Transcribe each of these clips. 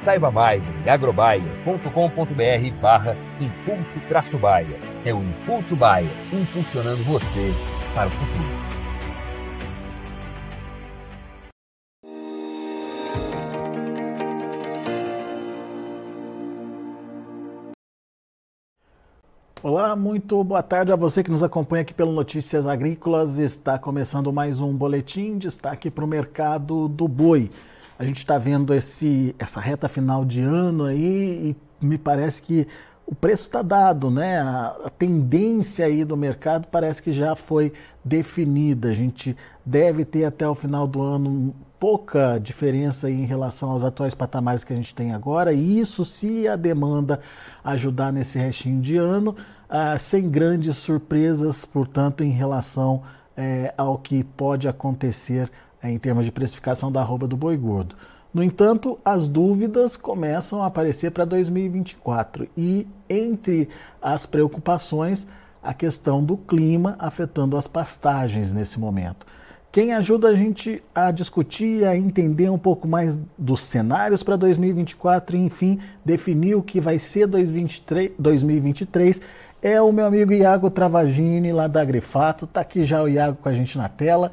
Saiba mais em agrobaia.com.br barra Impulso Traço Baia. É o Impulso Baia, impulsionando você para o futuro. Olá, muito boa tarde a você que nos acompanha aqui pelo Notícias Agrícolas. Está começando mais um boletim destaque para o mercado do boi. A gente está vendo esse, essa reta final de ano aí e me parece que o preço está dado, né? A, tendência aí do mercado parece que já foi definida. A gente deve ter até o final do ano pouca diferença em relação aos atuais patamares que a gente tem agora. E isso se a demanda ajudar nesse restinho de ano, ah, sem grandes surpresas, portanto, em relação eh, ao que pode acontecer em termos de precificação da arroba do boi gordo. No entanto, as dúvidas começam a aparecer para 2024 e entre as preocupações, a questão do clima afetando as pastagens nesse momento. Quem ajuda a gente a discutir, a entender um pouco mais dos cenários para 2024 e, enfim, definir o que vai ser 2023, 2023 é o meu amigo Iago Travagini, lá da Agrifato. Está aqui já o Iago com a gente na tela.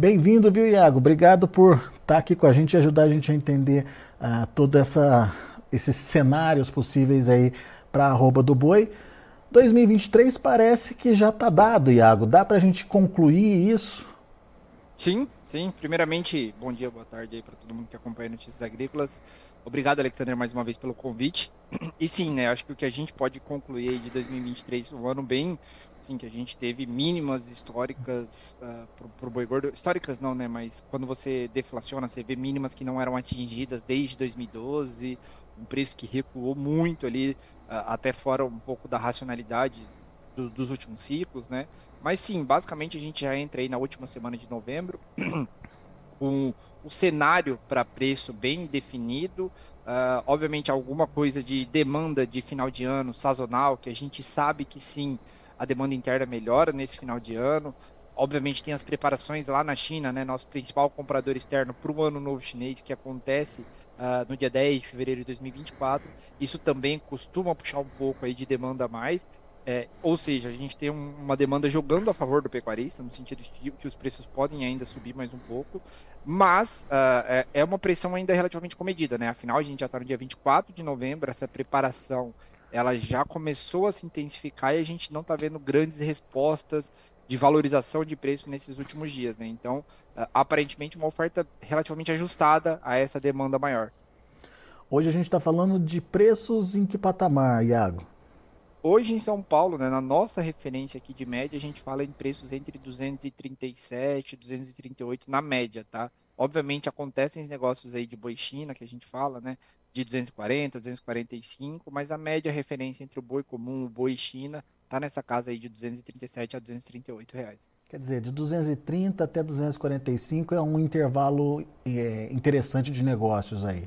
Bem-vindo, viu, Iago? Obrigado por estar tá aqui com a gente e ajudar a gente a entender uh, todos esses cenários possíveis aí para a arroba do boi. 2023 parece que já está dado, Iago. Dá para a gente concluir isso? Sim, sim. Primeiramente, bom dia, boa tarde aí para todo mundo que acompanha Notícias Agrícolas. Obrigado, Alexander, mais uma vez pelo convite. E sim, né, acho que o que a gente pode concluir de 2023 um ano bem, assim, que a gente teve mínimas históricas uh, para o boi gordo. Históricas não, né, mas quando você deflaciona, você vê mínimas que não eram atingidas desde 2012, um preço que recuou muito ali, uh, até fora um pouco da racionalidade do, dos últimos ciclos, né. Mas sim, basicamente a gente já entra aí na última semana de novembro, com o cenário para preço bem definido, uh, obviamente alguma coisa de demanda de final de ano sazonal, que a gente sabe que sim, a demanda interna melhora nesse final de ano. Obviamente tem as preparações lá na China, né, nosso principal comprador externo para o ano novo chinês, que acontece uh, no dia 10 de fevereiro de 2024. Isso também costuma puxar um pouco aí de demanda a mais. É, ou seja, a gente tem um, uma demanda jogando a favor do pecuarista, no sentido de que os preços podem ainda subir mais um pouco, mas uh, é, é, uma pressão ainda relativamente comedida, né? Afinal, a gente já está no dia 24 de novembro, essa preparação ela já começou a se intensificar e a gente não está vendo grandes respostas de valorização de preço nesses últimos dias, né? Então, uh, aparentemente, uma oferta relativamente ajustada a essa demanda maior. Hoje a gente está falando de preços em que patamar, Iago? Hoje em São Paulo, né, na nossa referência aqui de média, a gente fala em preços entre 237 e 238 na média, tá? Obviamente acontecem os negócios aí de boi China, que a gente fala, né, de 240, 245, mas a média referência entre o boi comum o boi China tá nessa casa aí de 237 a 238 reais. Quer dizer, de 230 até 245 é um intervalo é, interessante de negócios aí.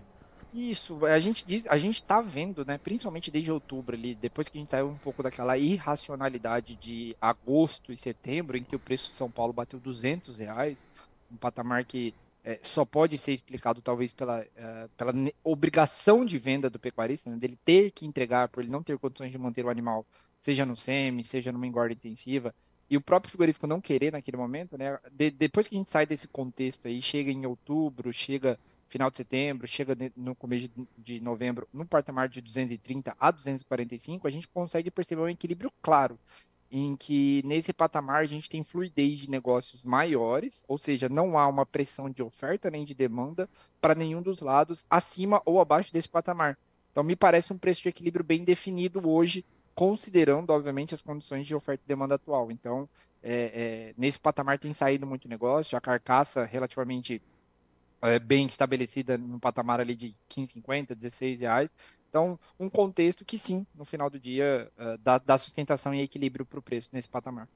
Isso, a gente diz, a gente tá vendo, né, principalmente desde outubro ali, depois que a gente saiu um pouco daquela irracionalidade de agosto e setembro, em que o preço de São Paulo bateu 200 reais, um patamar que é, só pode ser explicado talvez pela, uh, pela obrigação de venda do pecuarista, né, dele ter que entregar por ele não ter condições de manter o animal, seja no SEMI, seja numa engorda intensiva, e o próprio frigorífico não querer naquele momento, né, de, depois que a gente sai desse contexto aí, chega em outubro, chega final de setembro, chega no começo de novembro no patamar de 230 a 245, a gente consegue perceber um equilíbrio claro em que nesse patamar a gente tem fluidez de negócios maiores, ou seja, não há uma pressão de oferta nem de demanda para nenhum dos lados acima ou abaixo desse patamar. Então me parece um preço de equilíbrio bem definido hoje, considerando, obviamente, as condições de oferta e demanda atual. Então, é, é, nesse patamar tem saído muito negócio, a carcaça relativamente é, bem estabelecida no patamar ali de 15,50, 16 reais. Então, um contexto que sim, no final do dia, uh, dá, dá, sustentação e equilíbrio para o preço nesse patamar.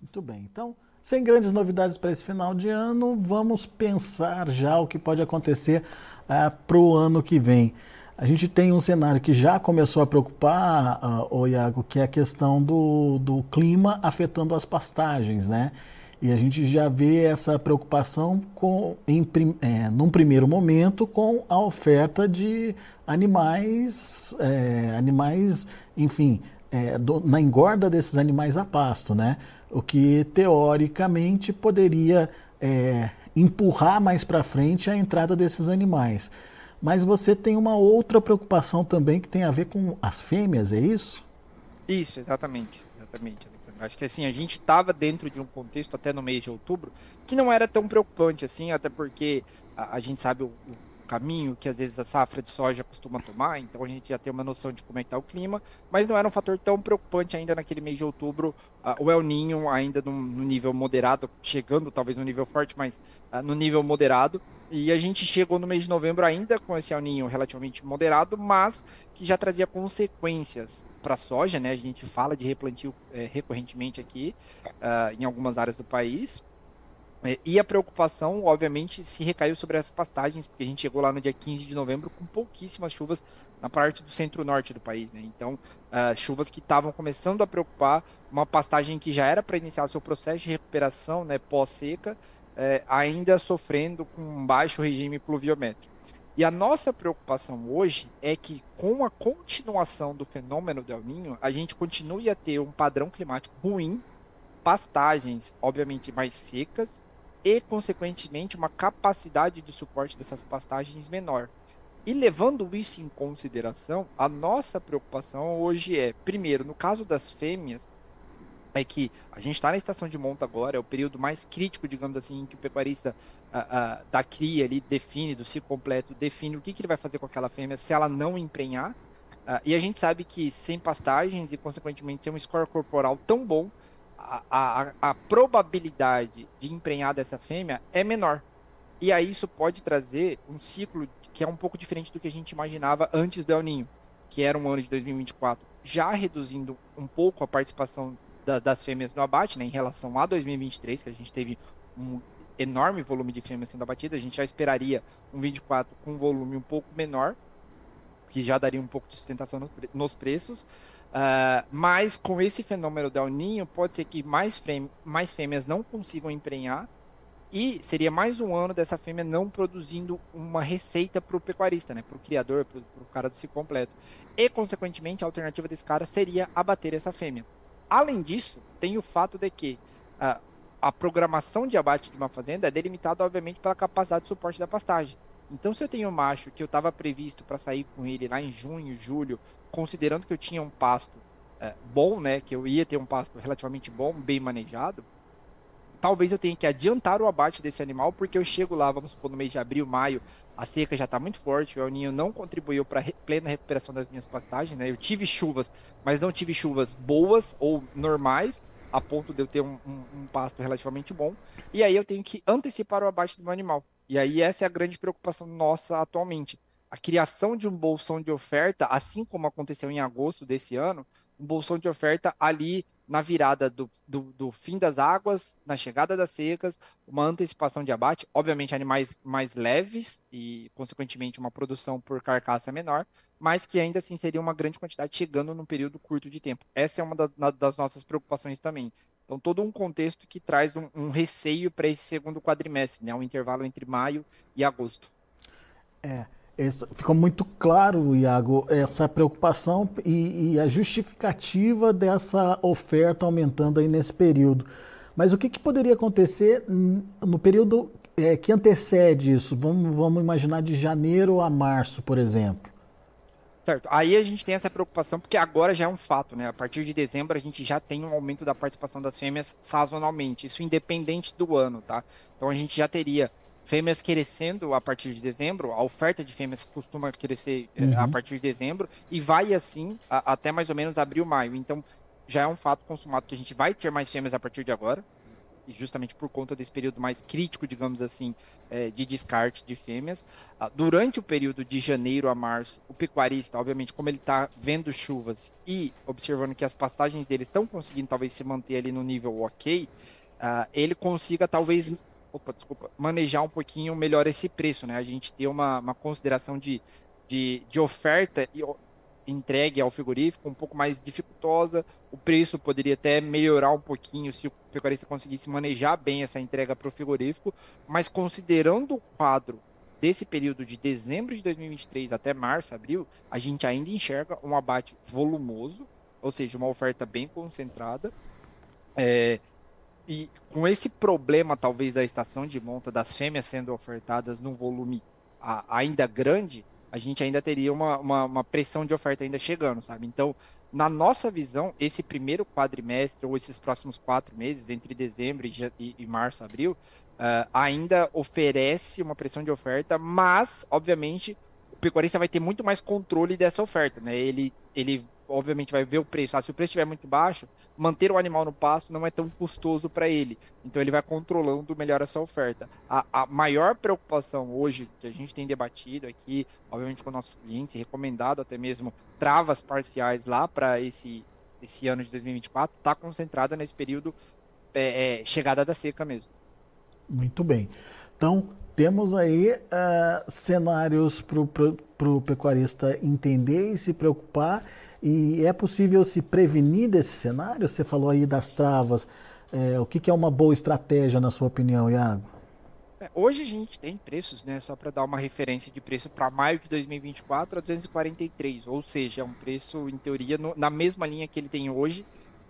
Muito bem. Então, sem grandes novidades para esse final de ano, vamos pensar já o que pode acontecer uh, para o ano que vem. A gente tem um cenário que já começou a preocupar, uh, o Iago, que é a questão do, do clima afetando as pastagens, né? E a gente já vê essa preocupação com, em, é, num primeiro momento com a oferta de animais, é, animais, enfim, é, do, na engorda desses animais a pasto, né? O que teoricamente poderia é, empurrar mais para frente a entrada desses animais. Mas você tem uma outra preocupação também que tem a ver com as fêmeas, é isso? Isso, exatamente, exatamente. Acho que assim, a gente estava dentro de um contexto até no mês de outubro que não era tão preocupante assim, até porque a, a gente sabe o, o, caminho que às vezes a safra de soja costuma tomar, então a gente já tem uma noção de como é que está o clima, mas não era um fator tão preocupante ainda naquele mês de outubro, uh, o El Ninho ainda no, no, nível moderado, chegando talvez no nível forte, mas uh, no nível moderado, e a gente chegou no mês de novembro ainda com esse El Ninho relativamente moderado, mas que já trazia consequências para a soja, né? A gente fala de replantio é, recorrentemente aqui uh, em algumas áreas do país. É, e a preocupação, obviamente, se recaiu sobre as pastagens, porque a gente chegou lá no dia 15 de novembro com pouquíssimas chuvas na parte do centro-norte do país. Né? Então, uh, chuvas que estavam começando a preocupar uma pastagem que já era para iniciar seu processo de recuperação né, pós-seca, uh, ainda sofrendo com um baixo regime pluviométrico. E a nossa preocupação hoje é que, com a continuação do fenômeno do El Ninho, a gente continue a ter um padrão climático ruim, pastagens, obviamente, mais secas e, consequentemente, uma capacidade de suporte dessas pastagens menor. E levando isso em consideração, a nossa preocupação hoje é, primeiro, no caso das fêmeas, é que a gente está na estação de monta agora, é o período mais crítico, digamos assim, que o pecuarista a, a, da cria ali define, do ciclo completo, define o que, que ele vai fazer com aquela fêmea se ela não emprenhar. Uh, e a gente sabe que sem pastagens e, consequentemente, sem um score corporal tão bom, a probabilidade de emprenhar dessa fêmea é menor. E aí isso pode trazer um ciclo que é um pouco diferente do que a gente imaginava antes do El Ninho, que era um ano de 2024, já reduzindo um pouco a participação da, das fêmeas no abate, né, em relação a 2023, que a gente teve um enorme volume de fêmeas sendo abatidas, a gente já esperaria um 24 com um volume um pouco menor, que já daria um pouco de sustentação no, nos preços, uh, mas com esse fenômeno do ninho, pode ser que mais, fêmeas, mais fêmeas não consigam emprenhar, e seria mais um ano dessa fêmea não produzindo uma receita para o pecuarista, né? para o criador, para o cara do ciclo completo. E, consequentemente, a alternativa desse cara seria abater essa fêmea. Além disso, tem o fato de que uh, a programação de abate de uma fazenda é delimitada, obviamente, pela capacidade de suporte da pastagem. Então, se eu tenho um macho que eu estava previsto para sair com ele lá em junho, julho, considerando que eu tinha um pasto uh, bom, né, que eu ia ter um pasto relativamente bom, bem manejado, talvez eu tenha que adiantar o abate desse animal, porque eu chego lá, vamos supor, no mês de abril, maio, a seca já está muito forte, o El Ninho não contribuiu para re plena recuperação das minhas pastagens, né? Eu tive chuvas, mas não tive chuvas boas ou normais, a ponto de eu ter um, um, um pasto relativamente bom, e aí eu tenho que antecipar o abate do meu animal. E aí essa é a grande preocupação nossa atualmente. A criação de um bolsão de oferta, assim como aconteceu em agosto desse ano, um bolsão de oferta ali na virada do, do, do, fim das águas, na chegada das secas, uma antecipação de abate, obviamente animais mais leves e, consequentemente, uma produção por carcaça menor, mas que ainda assim seria uma grande quantidade chegando num período curto de tempo. Essa é uma da, na, das nossas preocupações também. Então, todo um contexto que traz um, um receio para esse segundo quadrimestre, né, um intervalo entre maio e agosto. É, essa, ficou muito claro, Iago, essa preocupação e, e, a justificativa dessa oferta aumentando aí nesse período. Mas o que, que poderia acontecer no período é, que antecede isso? Vamos, vamos imaginar de janeiro a março, por exemplo. Certo. Aí a gente tem essa preocupação, porque agora já é um fato, né? A partir de dezembro a gente já tem um aumento da participação das fêmeas sazonalmente, isso independente do ano, tá? Então a gente já teria fêmeas crescendo a partir de dezembro, a oferta de fêmeas costuma crescer eh, uhum. a partir de dezembro e vai assim a, até mais ou menos abril, maio. Então já é um fato consumado que a gente vai ter mais fêmeas a partir de agora, e justamente por conta desse período mais crítico, digamos assim, é, de descarte de fêmeas. Ah, durante o período de janeiro a março, o pecuarista, obviamente, como ele está vendo chuvas e observando que as pastagens dele estão conseguindo talvez se manter ali no nível ok, uh, ele consiga talvez opa, desculpa, manejar um pouquinho melhor esse preço, né? A gente ter uma, uma consideração de, de, de oferta e entregue ao frigorífico um pouco mais dificultosa. O preço poderia até melhorar um pouquinho se o pecuarista conseguisse manejar bem essa entrega para o frigorífico, mas considerando o quadro desse período de dezembro de 2023 até março, abril, a gente ainda enxerga um abate volumoso, ou seja, uma oferta bem concentrada. É, e com esse problema, talvez, da estação de monta das fêmeas sendo ofertadas num volume ainda grande, a gente ainda teria uma, uma, uma, pressão de oferta ainda chegando, sabe? Então, na nossa visão, esse primeiro quadrimestre, ou esses próximos quatro meses, entre dezembro e, e, e março, abril, uh, ainda oferece uma pressão de oferta, mas, obviamente, o pecuarista vai ter muito mais controle dessa oferta, né? Ele, ele obviamente vai ver o preço. Ah, se o preço estiver muito baixo, manter o animal no pasto não é tão custoso para ele. Então ele vai controlando melhor essa oferta. A, a, maior preocupação hoje que a gente tem debatido aqui, obviamente com nossos clientes, recomendado até mesmo travas parciais lá para esse, esse ano de 2024, está concentrada nesse período é, é, chegada da seca mesmo. Muito bem. Então, temos aí uh, cenários para o pecuarista entender e se preocupar e é possível se prevenir desse cenário? Você falou aí das travas. É, o que, que, é uma boa estratégia, na sua opinião, Iago? É, hoje a gente tem preços, né? Só para dar uma referência de preço para maio de 2024 a 243, ou seja, é um preço, em teoria, no, na mesma linha que ele tem hoje.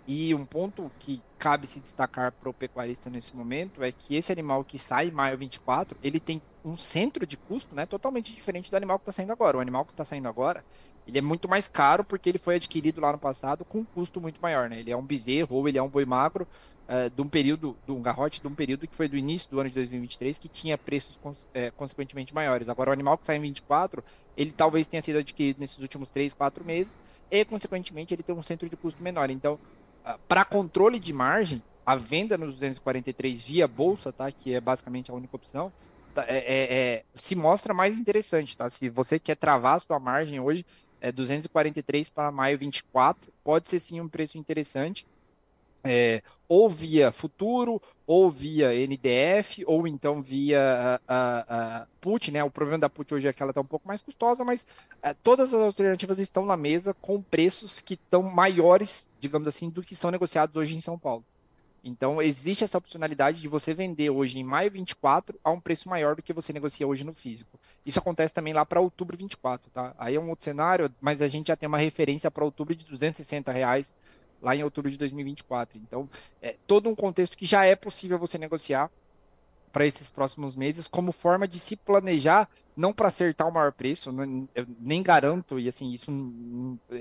E um ponto que cabe se destacar para o pecuarista nesse momento é que esse animal que sai em maio 24, ele tem um centro de custo né, totalmente diferente do animal que está saindo agora. O animal que está saindo agora, ele é muito mais caro porque ele foi adquirido lá no passado com um custo muito maior, né? Ele é um bezerro ou ele é um boi magro uh, de um período, de um garrote de um período que foi do início do ano de 2023 que tinha preços cons é, consequentemente maiores. Agora o animal que sai em 24, ele talvez tenha sido adquirido nesses últimos 3, 4 meses e consequentemente ele tem um centro de custo menor. Então, para controle de margem, a venda nos 243 via bolsa, tá? Que é basicamente a única opção. Tá, é, é, é, se mostra mais interessante, tá? Se você quer travar a sua margem hoje, é 243 para maio 24, pode ser sim um preço interessante. É, ou via futuro, ou via NDF, ou então via a, a, PUT, né? O problema da PUT hoje é que ela está um pouco mais custosa, mas é, todas as alternativas estão na mesa com preços que estão maiores, digamos assim, do que são negociados hoje em São Paulo. Então, existe essa opcionalidade de você vender hoje em maio 24 a um preço maior do que você negocia hoje no físico. Isso acontece também lá para outubro 24, tá? Aí é um outro cenário, mas a gente já tem uma referência para outubro de 260 reais lá em outubro de 2024. Então, é todo um contexto que já é possível você negociar para esses próximos meses como forma de se planejar, não para acertar o maior preço, eu nem garanto, e assim, isso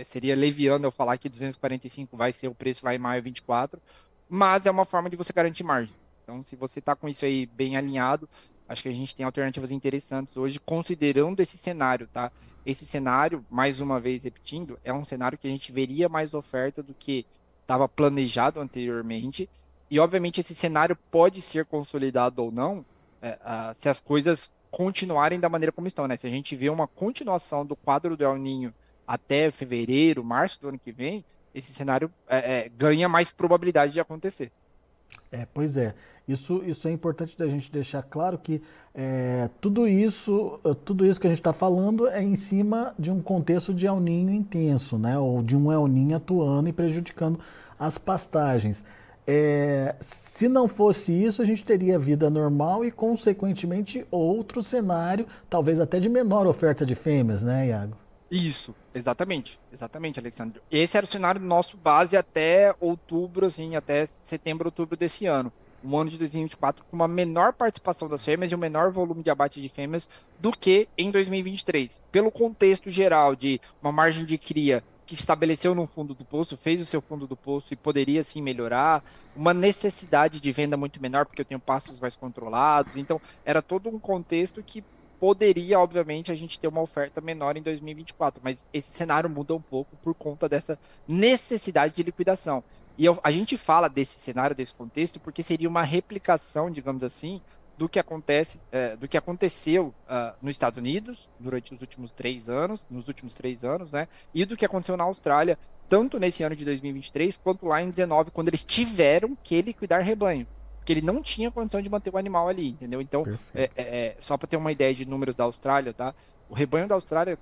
seria leviano eu falar que 245 vai ser o preço lá em maio 24, mas é uma forma de você garantir margem. Então, se você está com isso aí bem alinhado, acho que a gente tem alternativas interessantes hoje, considerando esse cenário, tá? Esse cenário, mais uma vez repetindo, é um cenário que a gente veria mais oferta do que estava planejado anteriormente. E, obviamente, esse cenário pode ser consolidado ou não é, se as coisas continuarem da maneira como estão, né? Se a gente vê uma continuação do quadro do El Ninho até fevereiro, março do ano que vem, esse cenário é, é, ganha mais probabilidade de acontecer. É, pois é. Isso, isso é importante da gente deixar claro que é, tudo isso tudo isso que a gente está falando é em cima de um contexto de El Ninho intenso, né? Ou de um El Ninho atuando e prejudicando as pastagens. É, se não fosse isso, a gente teria vida normal e, consequentemente, outro cenário, talvez até de menor oferta de fêmeas, né, Iago? Isso, exatamente, exatamente, Alexandre. Esse era o cenário nosso base até outubro, assim, até setembro, outubro desse ano. um ano de 2024 com uma menor participação das fêmeas e um menor volume de abate de fêmeas do que em 2023. Pelo contexto geral de uma margem de cria que estabeleceu no fundo do poço, fez o seu fundo do poço e poderia sim melhorar, uma necessidade de venda muito menor porque eu tenho passos mais controlados. Então, era todo um contexto que poderia, obviamente, a gente ter uma oferta menor em 2024, mas esse cenário muda um pouco por conta dessa necessidade de liquidação. E eu, a gente fala desse cenário, desse contexto, porque seria uma replicação, digamos assim, do que acontece, é, do que aconteceu uh, nos Estados Unidos durante os últimos três anos, nos últimos três anos, né? E do que aconteceu na Austrália, tanto nesse ano de 2023 quanto lá em 19, quando eles tiveram que liquidar rebanho, porque ele não tinha condição de manter o animal ali, entendeu? Então, é, é, é, só para ter uma ideia de números da Austrália, tá? O rebanho da Austrália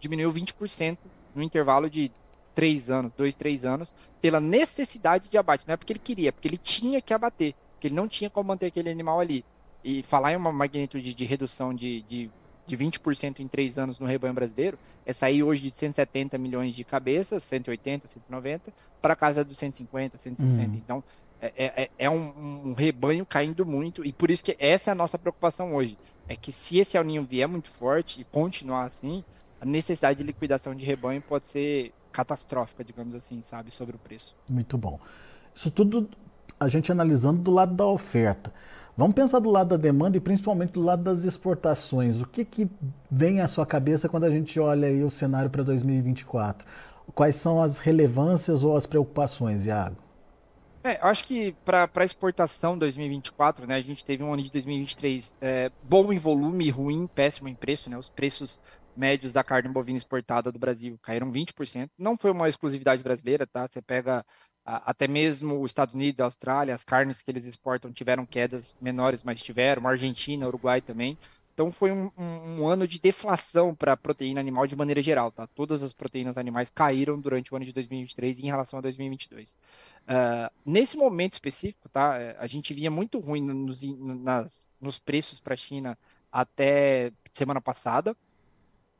diminuiu 20% no intervalo de três anos, dois, três anos, pela necessidade de abate. Não é porque ele queria, é porque ele tinha que abater, porque ele não tinha como manter aquele animal ali. E falar em uma magnitude de redução de, de, de 20% em três anos no rebanho brasileiro, é sair hoje de 170 milhões de cabeças, 180, 190, para casa dos 150, 160. Uhum. Então, é, é, é um, um, rebanho caindo muito, e por isso que essa é a nossa preocupação hoje. É que se esse aninho vier muito forte e continuar assim, a necessidade de liquidação de rebanho pode ser catastrófica, digamos assim, sabe, sobre o preço. Muito bom. Isso tudo a gente analisando do lado da oferta. Vamos pensar do lado da demanda e principalmente do lado das exportações. O que, que vem à sua cabeça quando a gente olha aí o cenário para 2024? Quais são as relevâncias ou as preocupações, Iago? É, acho que para exportação 2024, né, a gente teve um ano de 2023 é, bom em volume, ruim, péssimo em preço, né? Os preços médios da carne bovina exportada do Brasil caíram 20%. Não foi uma exclusividade brasileira, tá? Você pega a, até mesmo os Estados Unidos, a Austrália, as carnes que eles exportam tiveram quedas menores, mas tiveram, Argentina, Uruguai também. Então foi um, um, um ano de deflação para a proteína animal de maneira geral, tá? Todas as proteínas animais caíram durante o ano de 2023 em relação a 2022. Ah, nesse momento específico, tá? A gente vinha muito ruim nos, nas, nos preços para a China até semana passada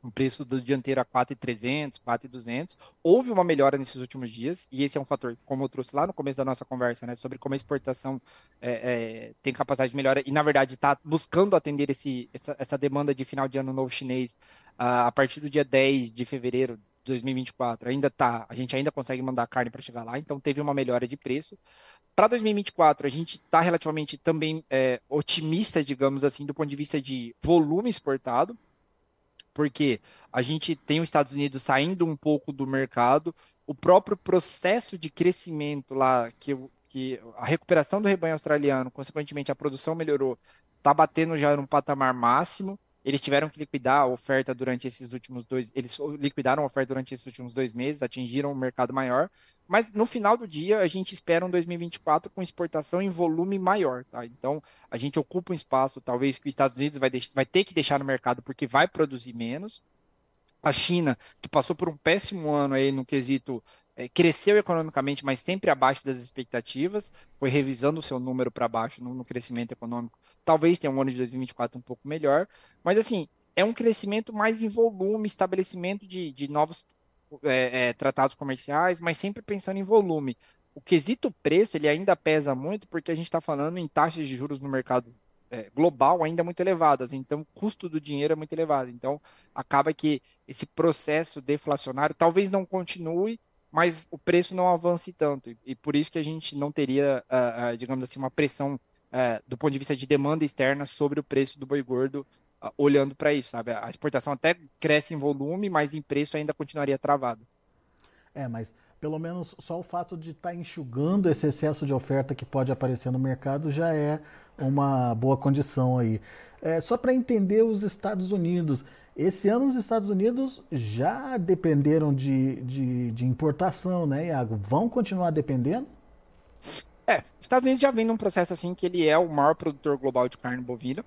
o preço do dianteiro a 4,300, 4,200. Houve uma melhora nesses últimos dias, e esse é um fator, como eu trouxe lá no começo da nossa conversa, né, sobre como a exportação é, é, tem capacidade de melhora, e na verdade está buscando atender esse, essa, essa, demanda de final de ano novo chinês uh, a partir do dia 10 de fevereiro 2024. Ainda tá, a gente ainda consegue mandar carne para chegar lá, então teve uma melhora de preço. Para 2024, a gente está relativamente também é, otimista, digamos assim, do ponto de vista de volume exportado porque a gente tem os Estados Unidos saindo um pouco do mercado, o próprio processo de crescimento lá, que, que a recuperação do rebanho australiano, consequentemente a produção melhorou, está batendo já num patamar máximo. Eles tiveram que liquidar a oferta durante esses últimos dois. Eles liquidaram a oferta durante esses últimos dois meses, atingiram um mercado maior. Mas no final do dia, a gente espera um 2024 com exportação em volume maior. Tá? Então, a gente ocupa um espaço, talvez, que os Estados Unidos vai, vai ter que deixar no mercado porque vai produzir menos. A China, que passou por um péssimo ano aí no quesito cresceu economicamente, mas sempre abaixo das expectativas, foi revisando o seu número para baixo no, no, crescimento econômico. Talvez tenha um ano de 2024 um pouco melhor, mas assim, é um crescimento mais em volume, estabelecimento de, de novos é, é, tratados comerciais, mas sempre pensando em volume. O quesito preço, ele ainda pesa muito, porque a gente está falando em taxas de juros no mercado é, global ainda muito elevadas, então o custo do dinheiro é muito elevado. Então, acaba que esse processo deflacionário talvez não continue, mas o preço não avance tanto. E, por isso que a gente não teria, uh, uh, digamos assim, uma pressão uh, do ponto de vista de demanda externa sobre o preço do boi gordo, olhando para isso, sabe? A exportação até cresce em volume, mas em preço ainda continuaria travado. É, mas pelo menos só o fato de estar tá enxugando esse excesso de oferta que pode aparecer no mercado já é uma boa condição aí. É, só para entender os Estados Unidos, esse ano os Estados Unidos já dependeram de, de, de, importação, né, Iago? Vão continuar dependendo? É, os Estados Unidos já vem num processo assim que ele é o maior produtor global de carne bovina,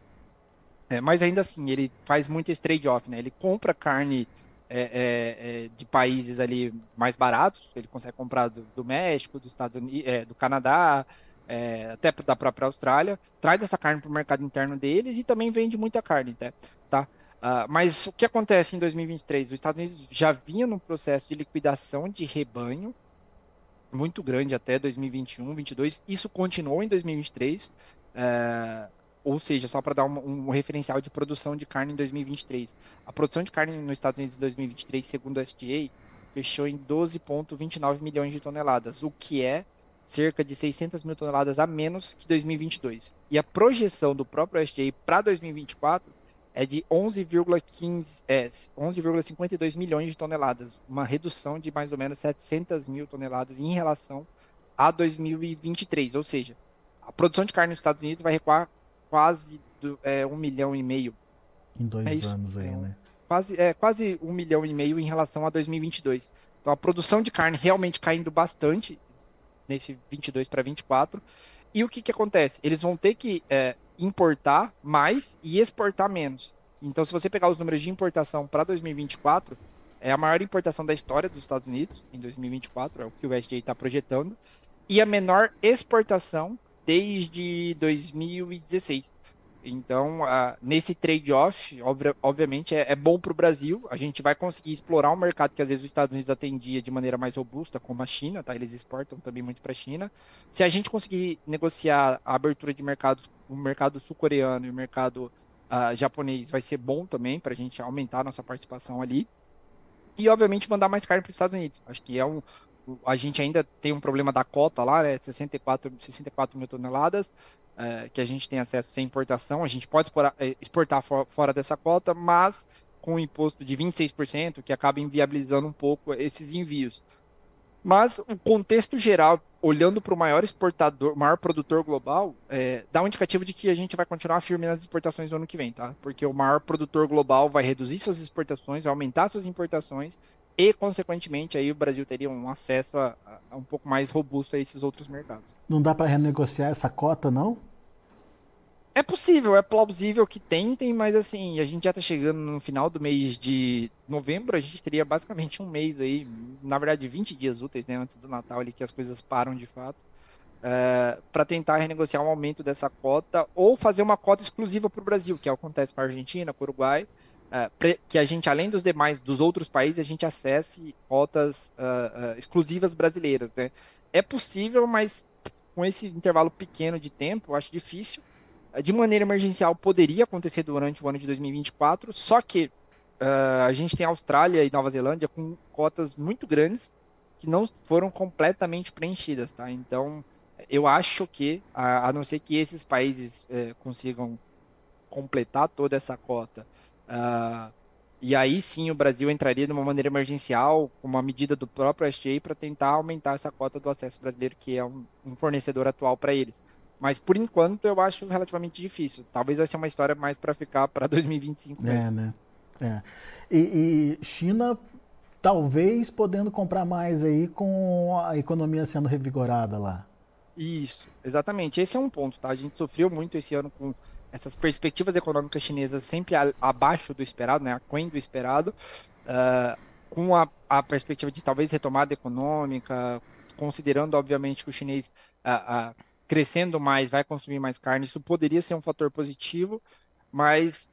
é, mas ainda assim ele faz muito esse trade-off, né? Ele compra carne é, é, é de países ali mais baratos, ele consegue comprar do, do México, do Estados Unidos, é, do Canadá, é, até da própria Austrália, traz essa carne para o mercado interno deles e também vende muita carne, tá? tá? Uh, mas o que acontece em 2023? Os Estados Unidos já vinha num processo de liquidação de rebanho, muito grande até 2021, 2022. Isso continuou em 2023. É, ou seja, só para dar um, um, referencial de produção de carne em 2023. A produção de carne nos Estados Unidos em 2023, segundo o SDA, fechou em 12,29 milhões de toneladas, o que é cerca de 600 mil toneladas a menos que 2022. E a projeção do próprio SDA para 2024 é de 11,15, é, 11,52 milhões de toneladas, uma redução de mais ou menos 700 mil toneladas em relação a 2023. Ou seja, a produção de carne nos Estados Unidos vai recuar quase do, é, um milhão e meio. Em dois é anos aí, né? Quase, é, quase um milhão e meio em relação a 2022. Então a produção de carne realmente caindo bastante nesse 22 para 24. E o que, que acontece? Eles vão ter que é, importar mais e exportar menos. Então, se você pegar os números de importação para 2024, é a maior importação da história dos Estados Unidos, em 2024, é o que o USDA está projetando, e a menor exportação desde 2016. Então, uh, nesse trade-off, ob obviamente, é, é bom para o Brasil. A gente vai conseguir explorar um mercado que às vezes os Estados Unidos atendia de maneira mais robusta, como a China, tá? Eles exportam também muito para a China. Se a gente conseguir negociar a abertura de mercados, o mercado sul-coreano e o mercado uh, japonês, vai ser bom também para a gente aumentar a nossa participação ali. E, obviamente, mandar mais carne para os Estados Unidos. Acho que é um, a gente ainda tem um problema da cota lá, né? 64, 64 mil toneladas é, que a gente tem acesso sem importação. A gente pode exportar, é, exportar for, fora dessa cota, mas com um imposto de 26%, que acaba inviabilizando um pouco esses envios. Mas o contexto geral, olhando para o maior exportador, maior produtor global, é, dá um indicativo de que a gente vai continuar firme nas exportações no ano que vem, tá? Porque o maior produtor global vai reduzir suas exportações, vai aumentar suas importações e, consequentemente, aí o Brasil teria um acesso a, a um pouco mais robusto a esses outros mercados. Não dá para renegociar essa cota, não? É possível, é plausível que tentem, mas assim, a gente já está chegando no final do mês de novembro, a gente teria basicamente um mês aí, na verdade 20 dias úteis, né, antes do Natal ali, que as coisas param de fato, é, para tentar renegociar um aumento dessa cota ou fazer uma cota exclusiva para o Brasil, que acontece com a Argentina, com o Uruguai, uh, que a gente, além dos demais, dos outros países, a gente acesse rotas uh, uh, exclusivas brasileiras, né? É possível, mas com esse intervalo pequeno de tempo, eu acho difícil. De maneira emergencial, poderia acontecer durante o ano de 2024, só que a gente tem Austrália e Nova Zelândia com cotas muito grandes que não foram completamente preenchidas, tá? Então, eu acho que, a, a não ser que esses países eh, consigam completar toda essa cota Uh, e aí sim o Brasil entraria de uma maneira emergencial, com uma medida do próprio SGA, para tentar aumentar essa cota do acesso brasileiro, que é um, um fornecedor atual para eles. Mas por enquanto eu acho relativamente difícil. Talvez vai ser uma história mais para ficar para 2025 mesmo. É, né? É. E, e, China talvez podendo comprar mais aí com a economia sendo revigorada lá. Isso, exatamente. Esse é um ponto, tá? A gente sofreu muito esse ano com essas perspectivas econômicas chinesas sempre a, abaixo do esperado, né, aquém do esperado, uh, com a, a, perspectiva de talvez retomada econômica, considerando, obviamente, que o chinês uh, uh, crescendo mais vai consumir mais carne, isso poderia ser um fator positivo, mas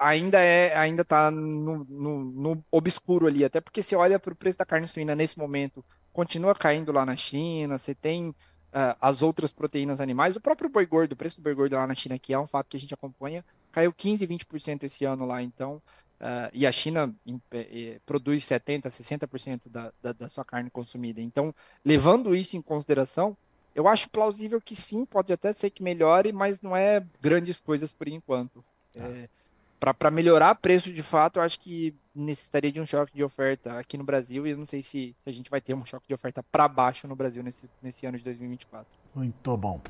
ainda é ainda está no, no, no, obscuro ali, até porque você olha para o preço da carne suína nesse momento, continua caindo lá na China, você tem uh, as outras proteínas animais. O próprio boi gordo, o preço do boi gordo lá na China, que é um fato que a gente acompanha, caiu 15, 20% esse ano lá. Então, uh, e a China eh, produz 70, 60% da, da, da sua carne consumida. Então, levando isso em consideração, eu acho plausível que sim, pode até ser que melhore, mas não é grandes coisas por enquanto. Tá. É, para melhorar preço de fato, eu acho que necessitaria de um choque de oferta aqui no Brasil e eu não sei se, se a gente vai ter um choque de oferta para baixo no Brasil nesse, nesse ano de 2024. Muito bom.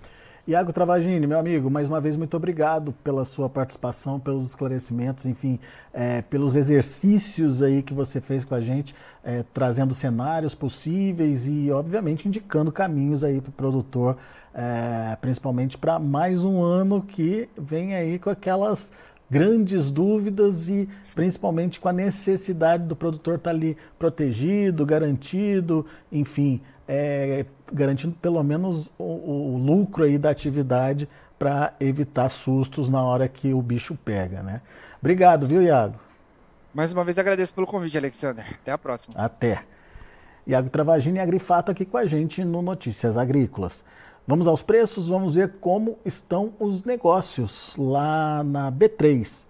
Iago Travagini, meu amigo, mais uma vez muito obrigado pela sua participação, pelos esclarecimentos, enfim, é, pelos exercícios aí que você fez com a gente, é, trazendo cenários possíveis e, obviamente, indicando caminhos aí para o produtor, é, principalmente para mais um ano que vem aí com aquelas grandes dúvidas e principalmente com a necessidade do produtor estar tá ali protegido, garantido, enfim, é, garantindo pelo menos o, o, lucro aí da atividade para evitar sustos na hora que o bicho pega, né? Obrigado, viu, Iago? Mais uma vez agradeço pelo convite, Alexander. Até a próxima. Até. Iago Travagini e Agrifato aqui com a gente no Notícias Agrícolas. Vamos aos preços, vamos ver como estão os negócios lá na B3.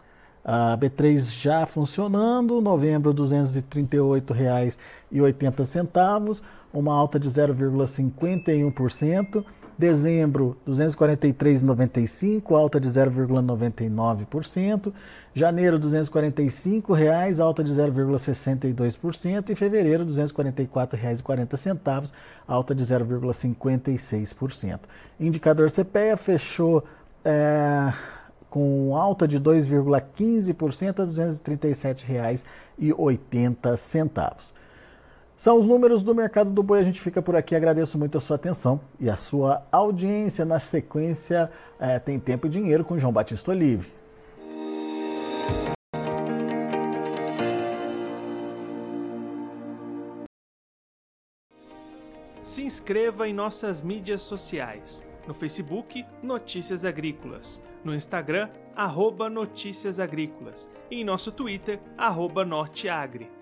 A B3 já funcionando, novembro R$ 238,80, uma alta de 0,51%. Dezembro, R$ 243,95, alta de 0,99%. Janeiro, 245 reais, alta de 0,62%. E fevereiro, R$ 244,40, alta de 0,56%. Indicador CPEA fechou é, com alta de 2,15% a R$ 237,80. São os números do mercado do boi. A gente fica por aqui. Agradeço muito a sua atenção e a sua audiência. Na sequência, é, tem Tempo e Dinheiro com João Batista Olive. Se inscreva em nossas mídias sociais. No Facebook, Notícias Agrícolas. No Instagram, arroba Notícias Agrícolas. E em nosso Twitter, arroba Norteagri.